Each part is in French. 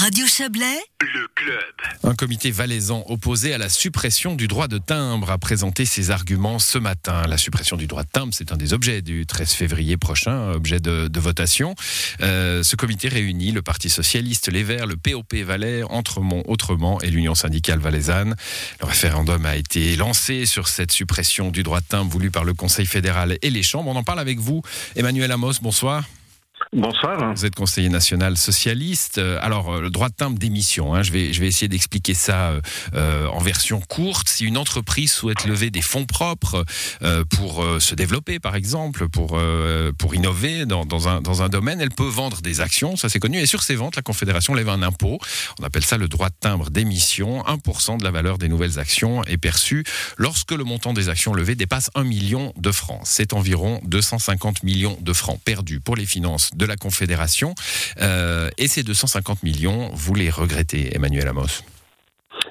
Radio Chablais, le club. Un comité valaisan opposé à la suppression du droit de timbre a présenté ses arguments ce matin. La suppression du droit de timbre, c'est un des objets du 13 février prochain, objet de, votation. Euh, ce comité réunit le Parti socialiste, les Verts, le POP Valais, Entremont autrement et l'Union syndicale valaisanne. Le référendum a été lancé sur cette suppression du droit de timbre voulu par le Conseil fédéral et les chambres. On en parle avec vous, Emmanuel Amos. Bonsoir. Bonsoir. Vous êtes conseiller national socialiste. Euh, alors, euh, le droit de timbre d'émission, hein, je, vais, essayer d'expliquer ça euh, en version courte. Si une entreprise souhaite lever des fonds propres pour se développer, par exemple, pour, pour innover dans, un, dans un domaine, elle peut vendre des actions, ça c'est connu. Et sur ces ventes, la Confédération lève un impôt. On appelle ça le droit de timbre d'émission. 1% de la valeur des nouvelles actions est perçu lorsque le montant des actions levées dépasse 1 million de francs. C'est environ 250 millions de francs perdus pour les finances de la Confédération. Euh, et ces 250 millions, vous les regrettez, Emmanuel Amos?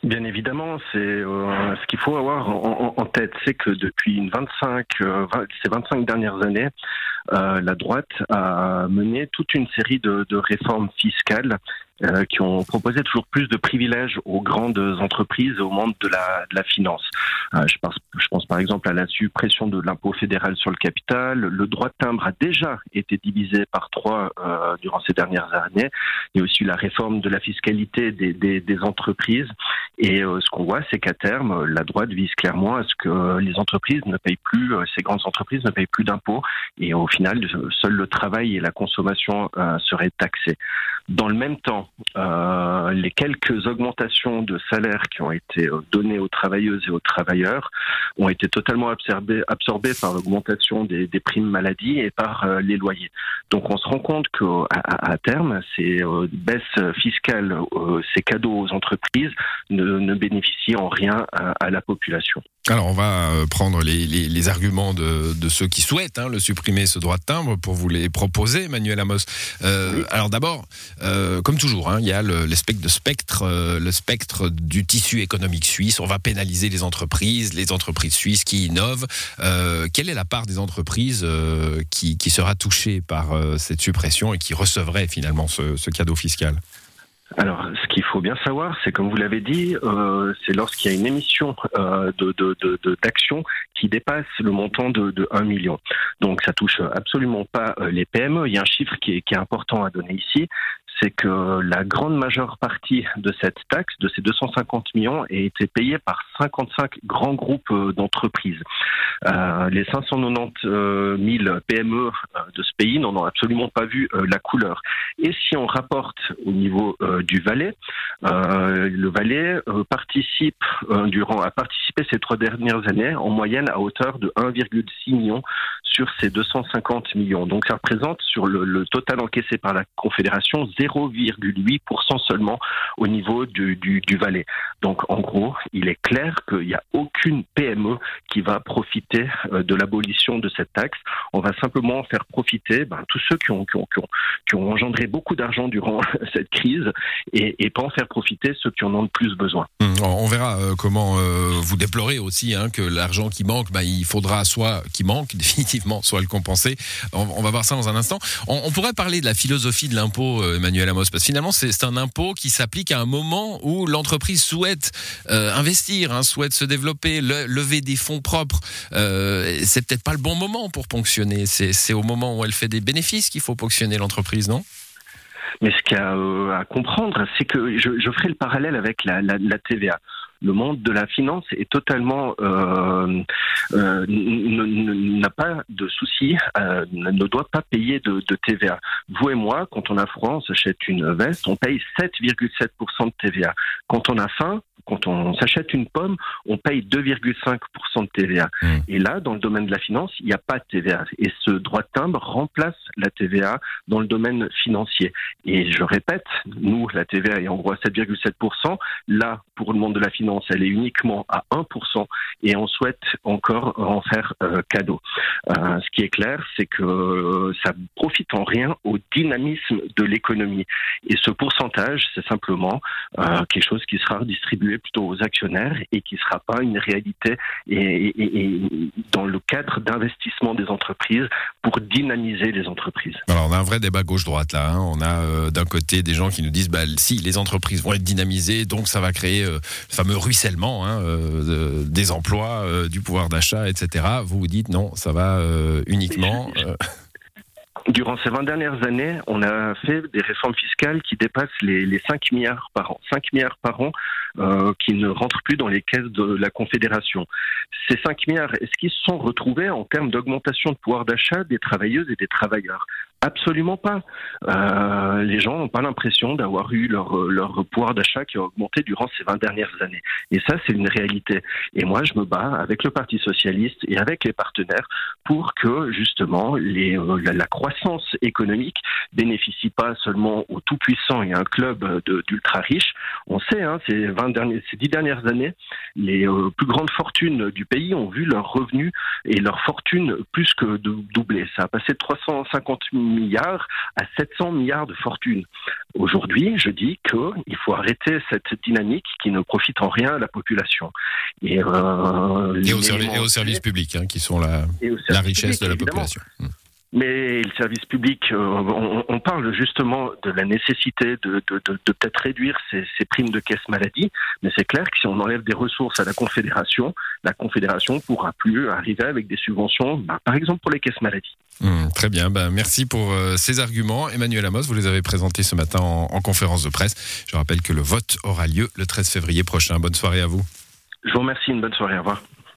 Bien évidemment, euh, ce qu'il faut avoir en, tête, c'est que depuis une 25, euh, ces 25 dernières années, la droite a mené toute une série de réformes fiscales euh, qui ont proposé toujours plus de privilèges aux grandes entreprises, au monde de la, de la finance. Euh, je, pense, je pense par exemple à la suppression de l'impôt fédéral sur le capital. Le droit de timbre a déjà été divisé par trois euh, durant ces dernières années. Il y a aussi la réforme de la fiscalité des, des, des entreprises. Et euh, ce qu'on voit, c'est qu'à terme, la droite vise clairement à ce que les entreprises ne payent plus, ces grandes entreprises ne payent plus d'impôts. Et au final, seul le travail et la consommation seraient taxés. Dans le même temps, euh, les quelques augmentations de salaire qui ont été euh, données aux travailleuses et aux travailleurs ont été totalement absorbées, absorbées par l'augmentation des, des, primes maladie et par euh, les loyers. Donc on se rend compte qu'à à, terme, ces euh, baisses fiscales, ces cadeaux aux entreprises ne, ne bénéficient en rien à, à la population. Alors on va prendre les, les, les arguments de, de, ceux qui souhaitent hein, le supprimer ce droit de timbre pour vous les proposer, Emmanuel Amos. Euh, Alors d'abord, euh, comme toujours, hein, il y a euh, le spectre du tissu économique suisse. On va pénaliser les entreprises, les entreprises suisses qui innovent. Euh, quelle est la part des entreprises qui, qui, sera touchée par cette suppression et qui recevrait finalement ce, cadeau fiscal? Alors, ce qu'il faut bien savoir, c'est comme vous l'avez dit, euh, c'est lorsqu'il y a une émission euh, de, d'actions qui dépasse le montant de, de 1 million. Donc, ça touche absolument pas euh, les PME. Il y a un chiffre qui est important à donner ici, c'est que la grande majeure partie de cette taxe, de ces 250 millions, a été payée par 55 grands groupes euh, d'entreprises. Euh, les 590 000 PME de ce pays n'en ont absolument pas vu euh, la couleur. Et si on rapporte au niveau du Valais, le Valais participe durant a participé ces trois dernières années en moyenne à hauteur de 1,6 million sur ces 250 millions. Donc ça représente sur le total encaissé par la Confédération 0,8% seulement au niveau du, du, Valais. Donc en gros, il est clair qu'il n'y a aucune PME qui va profiter euh, de l'abolition de cette taxe. On va simplement faire profiter ben, tous ceux qui ont, qui, ont, qui, ont, engendré beaucoup d'argent durant cette crise et, pas en faire profiter ceux qui en ont le plus besoin. Hum, on verra euh, comment euh, vous déplorez aussi hein, que l'argent qui manque, ben, il faudra soit qui manque définitivement, soit le compenser. On, on va voir ça dans un instant. On, on pourrait parler de la philosophie de l'impôt, Emmanuel parce que finalement, c'est un impôt qui s'applique à un moment où l'entreprise souhaite euh, investir, hein, souhaite se développer, lever des fonds propres. Euh, c'est peut-être pas le bon moment pour ponctionner. C'est au moment où elle fait des bénéfices qu'il faut ponctionner l'entreprise, non? Mais ce qu'il y a euh, à comprendre, c'est que je, ferai le parallèle avec la TVA le monde de la finance est totalement euh, euh, n'a pas de souci, euh, ne doit pas payer de, de, TVA. Vous et moi, quand on a froid, on s'achète une veste, on paye 7,7% de TVA. Quand on a faim, quand on s'achète une pomme, on paye 2,5% de TVA. Mmh. Et là, dans le domaine de la finance, il n'y a pas de TVA. Et ce droit de timbre remplace la TVA dans le domaine financier. Et je répète, nous, la TVA est en gros à 7,7%. Là, pour le monde de la finance, elle est uniquement à 1%. Et on souhaite encore en faire euh, cadeau. Euh, ce qui est clair, c'est que euh, ça profite en rien au dynamisme de l'économie. Et ce pourcentage, c'est simplement quelque chose qui sera redistribué plutôt aux actionnaires et qui ne sera pas une réalité dans le cadre d'investissement des entreprises pour dynamiser les entreprises. Alors on a un vrai débat gauche-droite là. Hein. On a d'un côté des gens qui nous disent bah, si les entreprises vont être dynamisées, donc ça va créer le fameux ruissellement hein, euh, des emplois, du pouvoir d'achat, etc. Vous vous dites non, ça va uniquement. Durant ces 20 dernières années, on a fait des réformes fiscales qui dépassent les, les 5 milliards par an. 5 milliards par an euh, qui ne rentrent plus dans les caisses de la Confédération. Ces 5 milliards, est-ce qu'ils se sont retrouvés en termes d'augmentation de pouvoir d'achat des travailleuses et des travailleurs? Absolument pas. Euh, les gens n'ont pas l'impression d'avoir eu leur, leur pouvoir d'achat qui a augmenté durant ces 20 dernières années. Et ça, c'est une réalité. Et moi, je me bats avec le Parti socialiste et avec les partenaires pour que justement euh, la, croissance économique bénéficie pas seulement aux tout-puissants et à un club d'ultra riches. On sait, hein, ces, 20 derniers, ces 10 dernières années, les euh, plus grandes fortunes du pays ont vu leurs revenus et leurs fortunes plus que doubler. Ça a passé de 350 000 milliards à 700 milliards de fortune. Aujourd'hui, je dis qu'il faut arrêter cette dynamique qui ne profite en rien à la population. Et, euh, et, aux, services publics, hein, qui sont la, la richesse de la population. Mais le service public, euh, on, parle justement de la nécessité de, peut-être réduire ces, primes de caisse maladie, mais c'est clair que si on enlève des ressources à la Confédération, la Confédération pourra plus arriver avec des subventions, bah, par exemple pour les caisses maladie. Hmm, très bien, bah, merci pour euh, ces arguments. Emmanuel Amos, vous les avez présentés ce matin en conférence de presse. Je rappelle que le vote aura lieu le 13 février prochain. Bonne soirée à vous. Je vous remercie, une bonne soirée, au revoir.